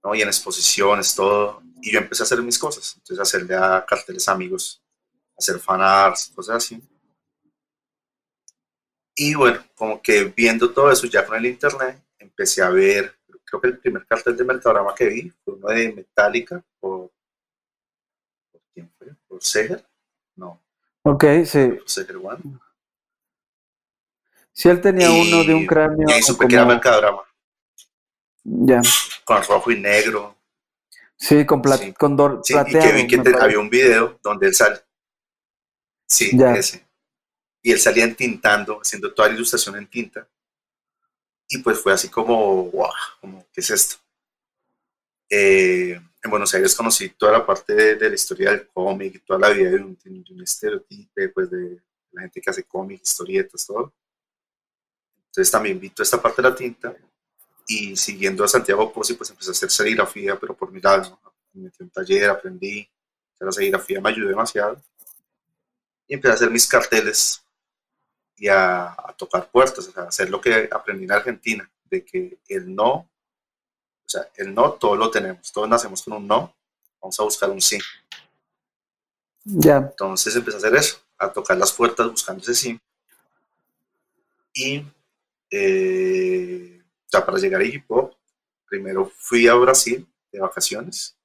¿no? Y en exposiciones, todo. Y yo empecé a hacer mis cosas. Entonces, hacerle a carteles amigos, hacer fanarts, cosas así. Y bueno, como que viendo todo eso ya con el internet, empecé a ver, creo que el primer cartel de Mercadorama que vi fue uno de Metallica por, ¿por quién fue? ¿Por Seger? No. Ok, sí. Por Seger One. Sí, él tenía uno de un cráneo. Y ahí supe que era Mercadorama, Ya. con rojo y negro. Sí, con, pla- Sí. con Sí, y que vi que te- había un video donde él sale. Sí, Ya. ese. Y él salía entintando, haciendo toda la ilustración en tinta. Y pues fue así como, wow, como, ¿qué es esto? Eh, en Buenos Aires conocí toda la parte de, de la historia del cómic, toda la vida de un, de un estereotipo, pues de la gente que hace cómic, historietas, todo. Entonces también vi toda esta parte de la tinta y siguiendo a Santiago Pozzi, pues empecé a hacer serigrafía, pero por mi lado, ¿no? me metí en un taller, aprendí, la serigrafía me ayudó demasiado y empecé a hacer mis carteles y a, a tocar puertas, o sea, a hacer lo que aprendí en Argentina, de que el no, o sea, el no todo lo tenemos, todos nacemos con un no, vamos a buscar un sí. Ya. Entonces empecé a hacer eso, a tocar las puertas buscando ese sí. Y eh, ya para llegar a hip primero fui a Brasil de vacaciones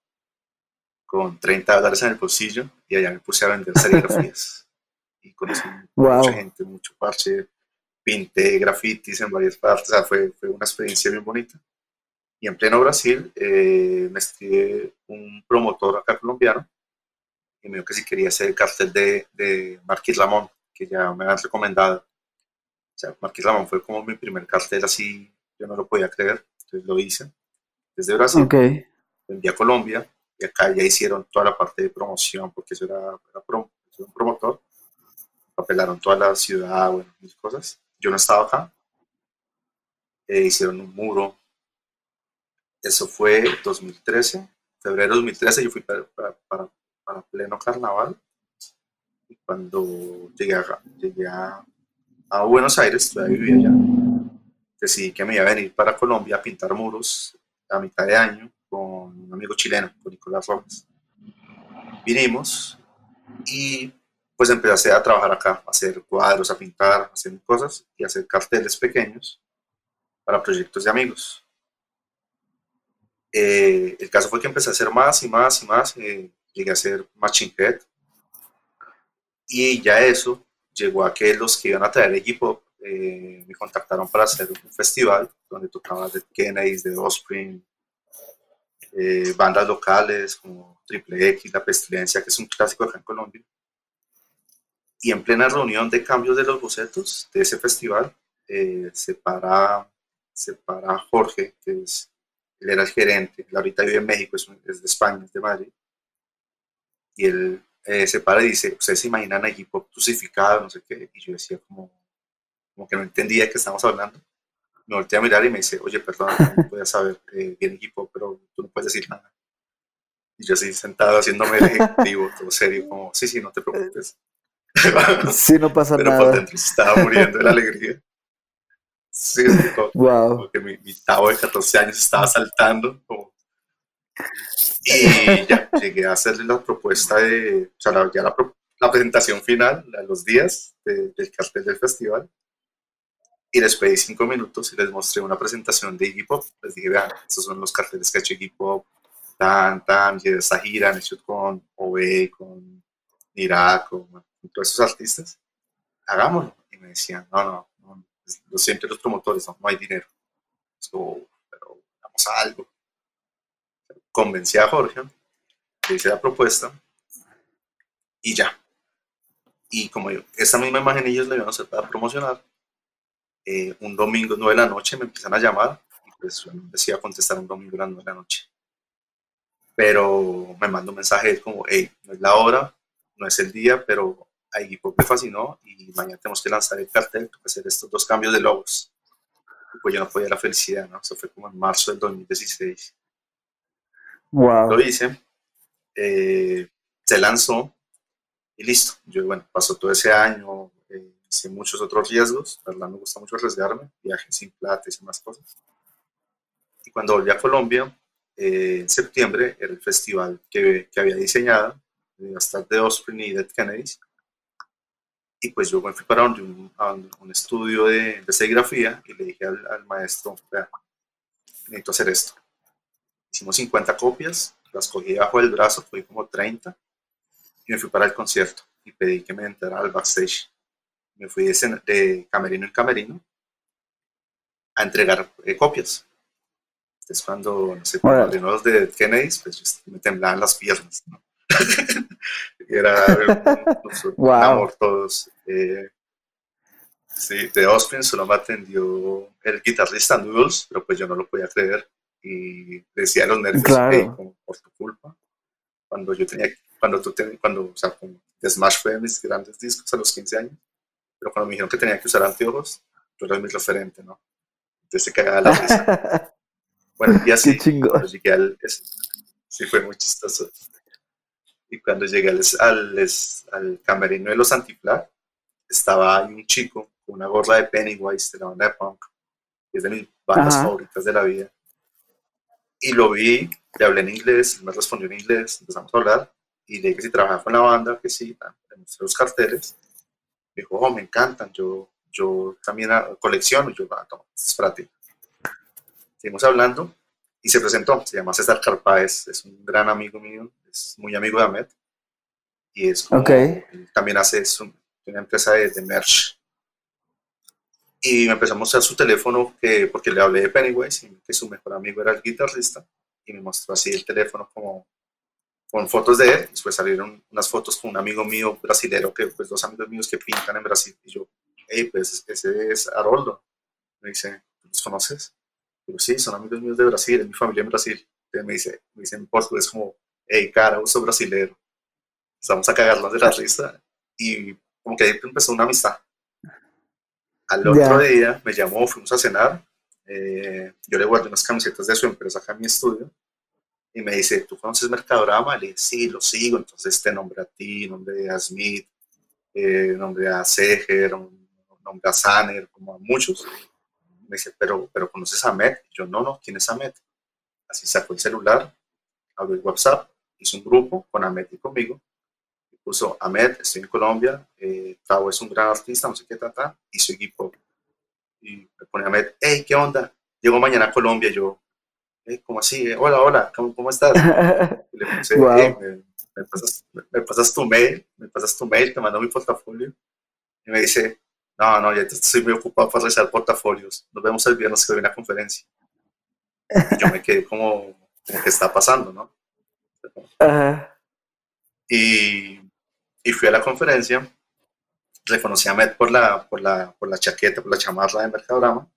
con 30 dólares en el bolsillo y allá me puse a vender [laughs] serigrafías. Y conocí Wow. mucha gente, mucho parche, pinté grafitis en varias partes, o sea, fue, fue una experiencia bien bonita. Y en pleno Brasil eh, me escribe un promotor acá colombiano y me dijo que si quería hacer el cartel de, de Marquis Lamont, que ya me habían recomendado. O sea, Marquis Lamont fue como mi primer cartel así, yo no lo podía creer, entonces lo hice desde Brasil, Ok. lo envié a Colombia y acá ya hicieron toda la parte de promoción, porque eso era, era, prom- eso era un promotor, papelaron toda la ciudad, bueno, mil cosas. Yo no estaba acá, Eh, hicieron un muro, eso fue 2013, febrero de 2013, yo fui para, para, para- para pleno carnaval. Y cuando llegué, a, llegué a, a Buenos Aires, todavía vivía allá, decidí que me iba a venir para Colombia a pintar muros a mitad de año con un amigo chileno, con Nicolás Rojas. Vinimos y pues empecé a trabajar acá, a hacer cuadros, a pintar, a hacer cosas y a hacer carteles pequeños para proyectos de amigos. Eh, el caso fue que empecé a hacer más y más y más. eh, llegué a hacer Matching Head. Y ya eso llegó a que los que iban a traer equipo eh, me contactaron para hacer un festival donde tocaba The Kennedys, The Offspring, eh, bandas locales como Triple X, La Pestilencia, que es un clásico acá en Colombia. Y en plena reunión de cambios de los bocetos de ese festival, eh, se, para, se para Jorge, que es, él era el gerente, él ahorita vive en México, es, un- es de España, es de Madrid. Y él eh, se para y dice, ¿ustedes se imaginan a equipo crucificado, no sé qué? Y yo decía como, como que no entendía de qué estamos hablando. Me volteé a mirar y me dice, oye, perdón, no [laughs] voy a saber eh, bien equipo, pero tú no puedes decir nada. Y yo así sentado haciéndome el ejecutivo, todo serio, como, sí, sí, no te preocupes. [laughs] Sí, no pasa pero por nada. dentro se estaba muriendo de la alegría. Sí, como, Wow. como que mi, mi tavo de 14 años estaba saltando. como- Y [laughs] ya llegué a hacerle la propuesta de, o sea, la- ya la, la presentación final, a los días de- del cartel del festival. Y les pedí cinco minutos y les mostré una presentación de Iggy Pop. Les dije, vean, estos son los carteles que ha hecho Iggy Pop, tan, tan, y esa gira han hecho con Ove, con Irak, con, todos esos artistas. Hagámoslo. Y me decían, no, no, no, lo siento los promotores, no, hay dinero. Pero hagamos algo. Convencí a Jorge, le hice la propuesta y ya. Y como yo, esta misma imagen ellos la iban a hacer para promocionar, eh, un domingo 9 de la noche me empiezan a llamar pues yo no decía contestar un domingo a las 9 de la noche. Pero me mandó un mensaje como, hey, no es la hora, no es el día, pero a equipo me fascinó y mañana tenemos que lanzar el cartel, que hacer estos dos cambios de logos. Y pues yo no podía la felicidad, ¿no? Eso fue como en marzo del 2016. Wow. Lo hice, eh, se lanzó y listo. Yo, bueno, pasó todo ese año, eh, hice muchos otros riesgos, la verdad me gusta mucho arriesgarme, viajes sin plata y más cosas. Y cuando volví a Colombia, eh, en septiembre era el festival que, que había diseñado, iba a estar de Osprey y Dead Kennedys. Y pues yo me fui para un, un estudio de, de serigrafía y le dije al, al maestro, vea, necesito hacer esto. Hicimos 50 copias, las cogí debajo del brazo, fui como 30 y me fui para el concierto y pedí que me entrara al backstage. Me fui de, de camerino en camerino a entregar eh, copias. Entonces cuando, no sé, cuando los de Kennedy, pues me temblaban las piernas, ¿no? Era un, wow. un [laughs] amor todos. Eh, sí, de Osprey solo me atendió el guitarrista Noodles, pero pues yo no lo podía creer y decía los nervios claro. hey, como por tu culpa. Cuando yo tenía, cuando tú tenías, cuando, o sea, con Smash fue de mis grandes discos a los 15 años, pero cuando me dijeron que tenía que usar anteojos, tú eras mi referente, ¿no? Entonces se cagaba la risa. [laughs] bueno, y así, cuando llegué al, sí fue muy chistoso. Y cuando llegué al, al, al camerino de los Antiplar, estaba ahí un chico con una gorra de Pennywise de la banda de punk, que es de mis bandas Ajá. favoritas de la vida. Y lo vi, le hablé en inglés, me respondió en inglés, empezamos a hablar, y le dije que si trabajaba con la banda, que sí, le mostré los carteles. Me dijo, oh, me encantan, yo, yo también colecciono, y yo, ah, toma, esto es para ti. Seguimos hablando, y se presentó, se llama César Carpáez, es un gran amigo mío, es muy amigo de Ahmed, y es como, okay. también hace su, una empresa de, de merch. Y me empezó a mostrar su teléfono, que, porque le hablé de Pennywise, y que su mejor amigo era el guitarrista, y me mostró así el teléfono como con fotos de él. Después salieron unas fotos con un amigo mío brasilero, que pues dos amigos míos que pintan en Brasil. Y yo, hey, pues ese es Haroldo. Me dice, ¿los conoces? Digo, sí, son amigos míos de Brasil, es mi familia en Brasil. Entonces me dice, me dice en portugués como, hey, cara, uso brasilero. Vamos a cagarnos de la risa. Y como que ahí empezó una amistad. Al otro yeah. día me llamó, fuimos a cenar. Eh, yo le guardé unas camisetas de su empresa acá en mi estudio y me dice, ¿tú conoces Mercadorama? Le dije, sí, lo sigo, entonces te nombre a ti, nombre a Smith, eh, nombre a Seger, nombre a Saner, como a muchos. Me dice, ¿pero, pero conoces a? Y yo, no, no, ¿quién es Amet? Así sacó el celular, abrió el WhatsApp, hizo un grupo con Amet y conmigo, y puso, Amet, estoy en Colombia, eh, Tavo es un gran artista, no sé qué, tata, y su equipo. Y me pone Amet, hey, ¿qué onda? Llego mañana a Colombia, yo, eh, como así, hola, hola, ¿cómo, cómo estás? Y le puse, wow. hey, me, me, pasas, me, pasas, tu mail, me pasas tu mail, te mando mi portafolio. Y me dice, no, no, ya estoy muy ocupado para realizar portafolios. Nos vemos el viernes que viene a la conferencia. Y yo me quedé como, como ¿qué está pasando, no? Y, y, fui a la conferencia, reconocí a Met por la, por, la, por la chaqueta, por la chamarra de Mercadorama.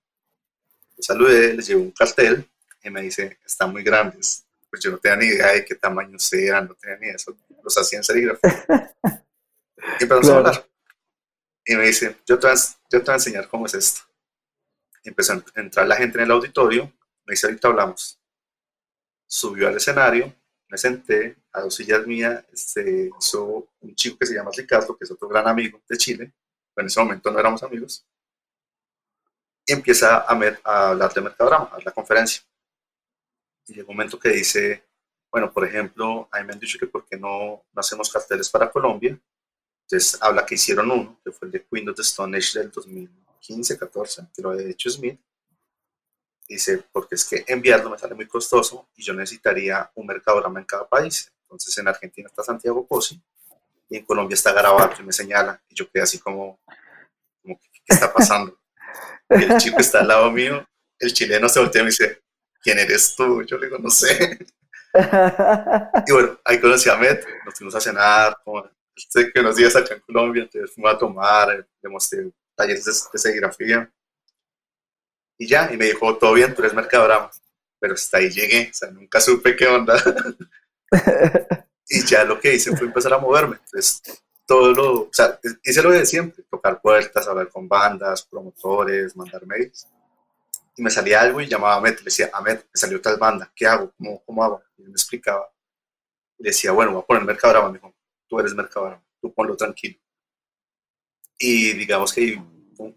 Le saludé, les llevé un cartel y me dice, están muy grandes. Pues yo no tenía ni idea de qué tamaño eran, no tenía ni idea, eso los hacía en serigrafía. [laughs] y empezamos claro. a hablar. Y me dice, yo te, voy a, yo te voy a enseñar cómo es esto. Y empezó a entrar la gente en el auditorio, me dice, ahorita hablamos. Subió al escenario, me senté, a dos sillas mías, este, hizo un chico que se llama Ricardo, que es otro gran amigo de Chile, en ese momento no éramos amigos, y empieza a, a hablar de Mercadorama, a la conferencia y llega un momento que dice, bueno, por ejemplo, a mí me han dicho que por qué no, no hacemos carteles para Colombia. Entonces habla que hicieron uno, que fue el de Queen of the Stone Age del 2015-14, que lo había hecho Smith. Dice, porque es que enviarlo me sale muy costoso y yo necesitaría un mercadorama en cada país. Entonces en Argentina está Santiago Posi y en Colombia está Garabato y me señala. Y yo quedé así como, como ¿qué, qué está pasando? Y el chico está al lado mío, el chileno se voltea y me dice, ¿quién eres tú? Yo le digo, no sé. [laughs] y bueno, ahí conocí a Met, nos fuimos a cenar, como, sé que unos días acá en Colombia, entonces fuimos a tomar, le mostré talleres de, de serigrafía. Y ya, y me dijo, todo bien, tú eres mercadorama. Pero hasta ahí llegué, o sea, nunca supe qué onda. [laughs] y ya lo que hice fue empezar a moverme. Entonces, todo lo, o sea, hice lo de siempre, tocar puertas, hablar con bandas, promotores, mandar mails y me salía algo y llamaba a Met, le decía, Ahmed, me salió tal banda, ¿qué hago? ¿Cómo, cómo hago? Y él me explicaba. Le decía, bueno, voy a poner Mercadorama. Me dijo, tú eres Mercadorama, tú ponlo tranquilo. Y digamos que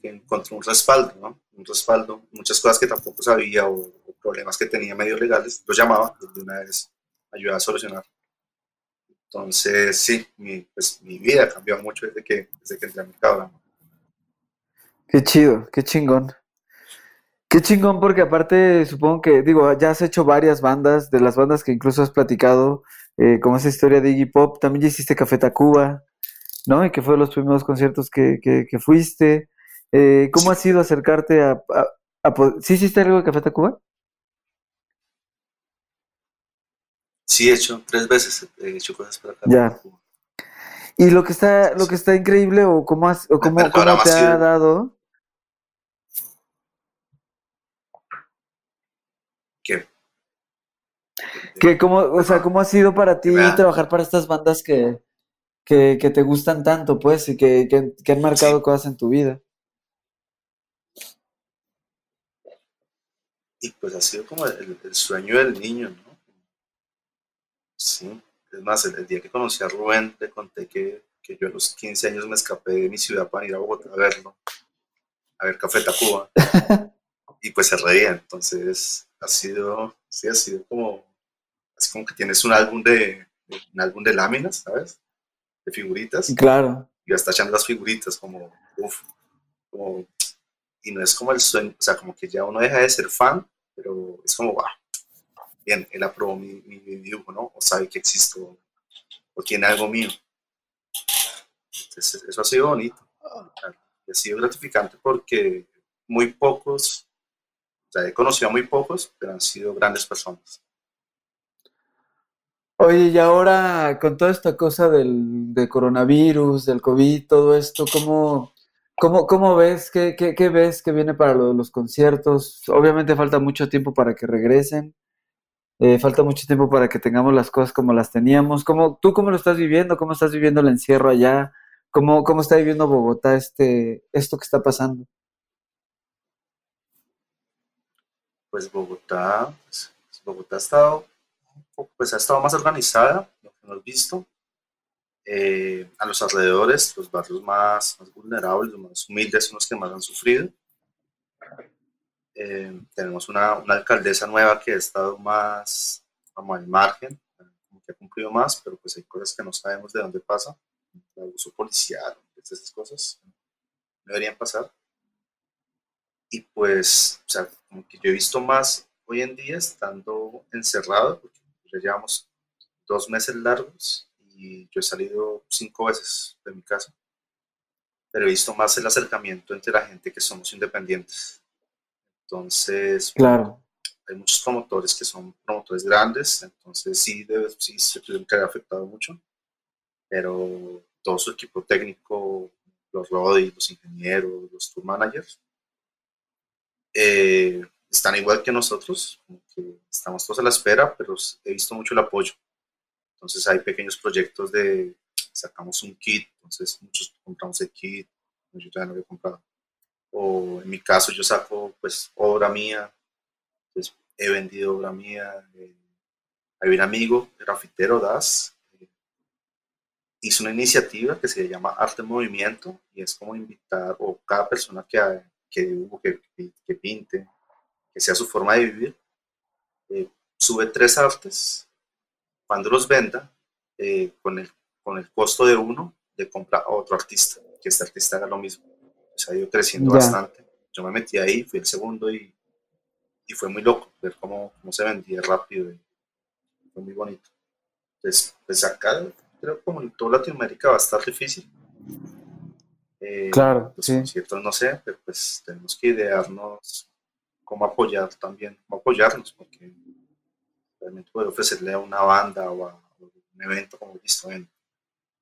que encontró un respaldo, ¿no? Un respaldo, muchas cosas que tampoco sabía o, problemas que tenía medio legales, lo llamaba, de una vez ayudaba a solucionar. Entonces, sí, mi, pues, mi vida cambió mucho desde que, desde que entré a mercado. Qué chido, qué chingón. Qué chingón, porque aparte supongo que, digo, ya has hecho varias bandas, de las bandas que incluso has platicado, eh, como esa historia de Iggy Pop, también ya hiciste Café Tacuba, ¿no? Y que fue de los primeros conciertos que, que, fuiste. Eh, ¿Cómo ha sido acercarte a, a, ¿Sí hiciste algo de Café Tacuba? Sí, he hecho tres veces, he hecho cosas para Café ya. Y lo que está, lo que está increíble, o cómo, has, o cómo, [laughs] cómo te ha dado Que cómo, o sea, ¿cómo ha sido para ti trabajar para estas bandas que, que, te gustan tanto, pues, y que, que, han marcado cosas en tu vida? Y pues ha sido como el, sueño del niño, ¿no? Sí, es más, el, día que conocí a Rubén, le conté que, que, yo a los 15 años me escapé de mi ciudad para ir a Bogotá a verlo, a ver Café Tacuba. [laughs] y pues se reía, entonces ha sido, sí, ha sido como así como que tienes un álbum de, un álbum de láminas, ¿sabes? De figuritas. Claro. Y vas echando las figuritas como, uff, como, y no es como el sueño, o sea, como que ya uno deja de ser fan, pero es como, wow, bien, él aprobó mi, mi, dibujo, ¿no? O sabe que existo, o tiene algo mío. Entonces, eso ha sido bonito. Y ha sido gratificante porque muy pocos, o sea, he conocido a muy pocos, pero han sido grandes personas. Oye, y ahora con toda esta cosa del, coronavirus, del COVID, todo esto, ¿cómo, cómo, cómo ves? ¿Qué, qué, ves que viene para los conciertos? Obviamente falta mucho tiempo para que regresen, eh, falta mucho tiempo para que tengamos las cosas como las teníamos. ¿Cómo, ¿Tú cómo lo estás viviendo? ¿Cómo estás viviendo el encierro allá? ¿Cómo, cómo está viviendo Bogotá este, esto que está pasando? Pues Bogotá, pues, Bogotá ha estado pues ha estado más organizada, lo que hemos visto. Eh, a los alrededores, los barrios más, más, vulnerables, los más humildes son los que más han sufrido. Eh, tenemos una, una, alcaldesa nueva que ha estado más como al margen, como que ha cumplido más, pero pues hay cosas que no sabemos de dónde pasa, el abuso policial, esas cosas no deberían pasar. Y pues, o sea, como que yo he visto más hoy en día estando encerrado, porque ya llevamos dos meses largos y yo he salido cinco veces de mi casa, pero he visto más el acercamiento entre la gente que somos independientes. Entonces, claro. hay muchos promotores que son promotores grandes, entonces sí, debe, sí se tuvieron que haber afectado mucho, pero todo su equipo técnico, los Rodi, los ingenieros, los tour managers, eh, están igual que nosotros, que estamos todos a la espera, pero he visto mucho el apoyo. Entonces hay pequeños proyectos de, sacamos un kit, entonces muchos compramos el kit, yo todavía no había comprado. O en mi caso yo saco pues obra mía, pues he vendido obra mía. Eh, hay un amigo, grafitero Das, eh, hizo una iniciativa que se llama Arte Movimiento y es como invitar, o cada persona que, que que, que pinte, que sea su forma de vivir, eh, sube tres artes, cuando los venda, eh, con, el, con el costo de uno, de compra a otro artista, que este artista haga lo mismo. se ha ido creciendo bastante. Yo me metí ahí, fui el segundo y, y fue muy loco ver cómo, cómo se vendía rápido. Y fue muy bonito. Entonces, pues acá, creo como en toda Latinoamérica va a estar difícil. Eh, claro, los conciertos no sé, pero pues tenemos que idearnos cómo apoyar también, cómo apoyarnos, porque realmente puede ofrecerle a una banda o a, un evento como visto en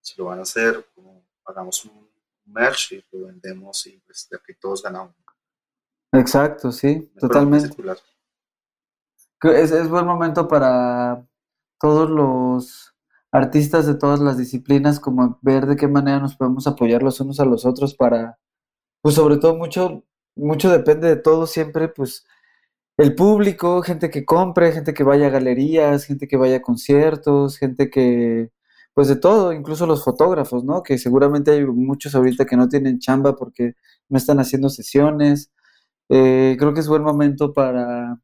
si lo van a hacer, como hagamos un merch y lo vendemos y pues de que todos ganamos. Exacto, sí, totalmente. Es, es buen momento para todos los artistas de todas las disciplinas, como ver de qué manera nos podemos apoyar los unos a los otros para, pues sobre todo mucho mucho depende de todo siempre, pues el público, gente que compre, gente que vaya a galerías, gente que vaya a conciertos, gente que pues de todo, incluso los fotógrafos, ¿no? Que seguramente hay muchos ahorita que no tienen chamba porque no están haciendo sesiones. Eh, creo que es buen momento para,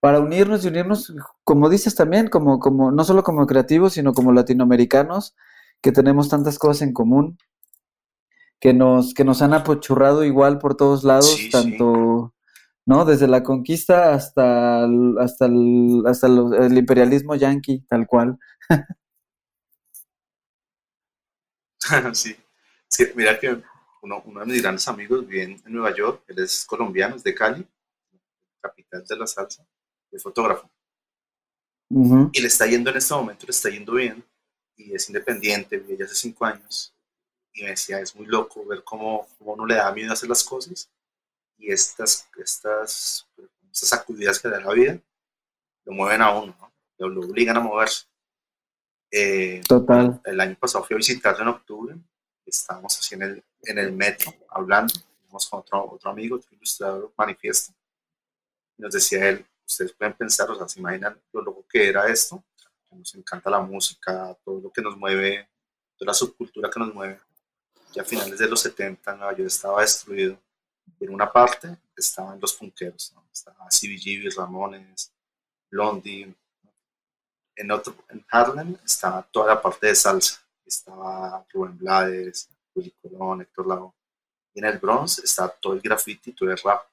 para unirnos y unirnos, como dices también, como, como, no solo como creativos, sino como latinoamericanos, que tenemos tantas cosas en común, que nos, que nos han apochurrado igual por todos lados, tanto, ¿no? Desde la conquista hasta hasta hasta el imperialismo yanqui, tal cual. [laughs] sí. sí, mira que uno, uno, de mis grandes amigos vive en, Nueva York, él es colombiano, es de Cali, capital de la salsa, es fotógrafo. Y le está yendo en este momento, le está yendo bien, y es independiente, vive ya hace cinco años, y me decía, es muy loco ver cómo, cómo uno le da miedo hacer las cosas, y estas, estas, estas sacudidas que da la vida, lo mueven a uno, lo, lo obligan a moverse. Eh, Total. El año pasado fui a visitarlo en octubre, estábamos así en el, en el metro hablando, con otro, otro amigo, otro ilustrador, manifiesto, y nos decía él, ustedes pueden pensar, o sea, se imaginan lo loco que era esto, nos encanta la música, todo lo que nos mueve, toda la subcultura que nos mueve. Ya a finales de los 70 Nueva York estaba destruido. en una parte estaban los punqueros, ¿no? estaba CBGB, Ramones, Blondie, en, otro, en Harlem estaba toda la parte de salsa. Estaba Rubén Blades, Willy Colón, Héctor Lavoe. Y en el Bronx estaba todo el graffiti, todo el rap.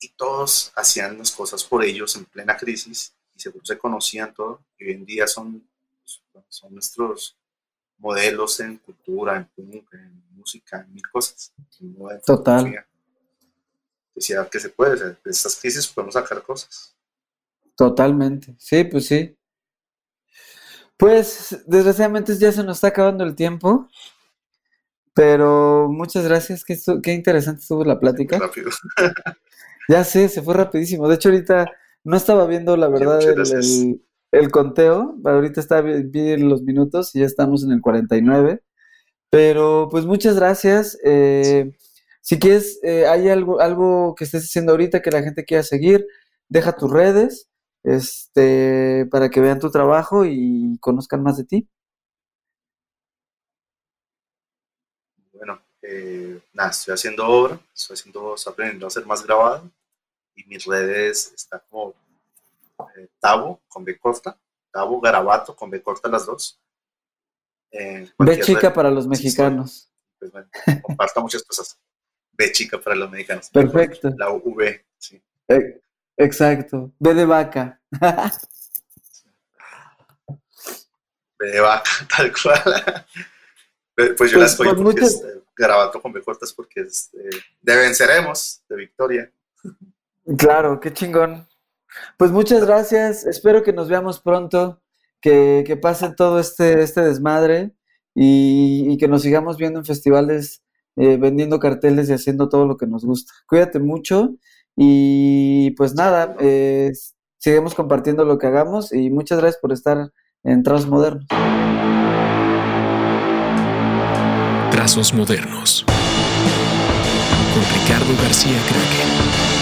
Y todos hacían las cosas por ellos en plena crisis y seguro se conocían todo. Y hoy en día son, son nuestros modelos en cultura, en en música, en mil cosas. Total. Decía que se puede, de estas crisis podemos sacar cosas. Totalmente. Sí, pues sí. Pues desgraciadamente ya se nos está acabando el tiempo. Pero muchas gracias, qué, qué interesante estuvo la plática. Rápido. [laughs] ya sé, se fue rapidísimo. De hecho, ahorita no estaba viendo la verdad el, conteo. Ahorita está bien los minutos y ya estamos en el 49. Pero pues muchas gracias. Eh, si quieres, eh, hay algo, algo que estés haciendo ahorita que la gente quiera seguir, deja tus redes este, para que vean tu trabajo y conozcan más de ti. Bueno, eh, nada, estoy haciendo obra, estoy haciendo, estoy aprendiendo a ser más grabado y mis redes está como eh, Tabo con B corta, Tabo Garabato con B corta las dos. Eh, B chica para los mexicanos. Pues bueno, comparto muchas cosas. B chica para los mexicanos. Perfecto. La V, sí. Eh, Exacto. B de vaca. B de vaca, [laughs] tal cual. Pues yo la estoy pues porque es, eh, con B cortas porque es eh, de venceremos, de victoria. Claro, qué chingón. Pues muchas gracias. Espero que nos veamos pronto, que, que pase todo este, este desmadre y, que nos sigamos viendo en festivales, eh, vendiendo carteles y haciendo todo lo que nos gusta. Cuídate mucho y pues nada, eh, compartiendo lo que hagamos y muchas gracias por estar en Trazos Modernos. Trazos Modernos con Ricardo García Kraken.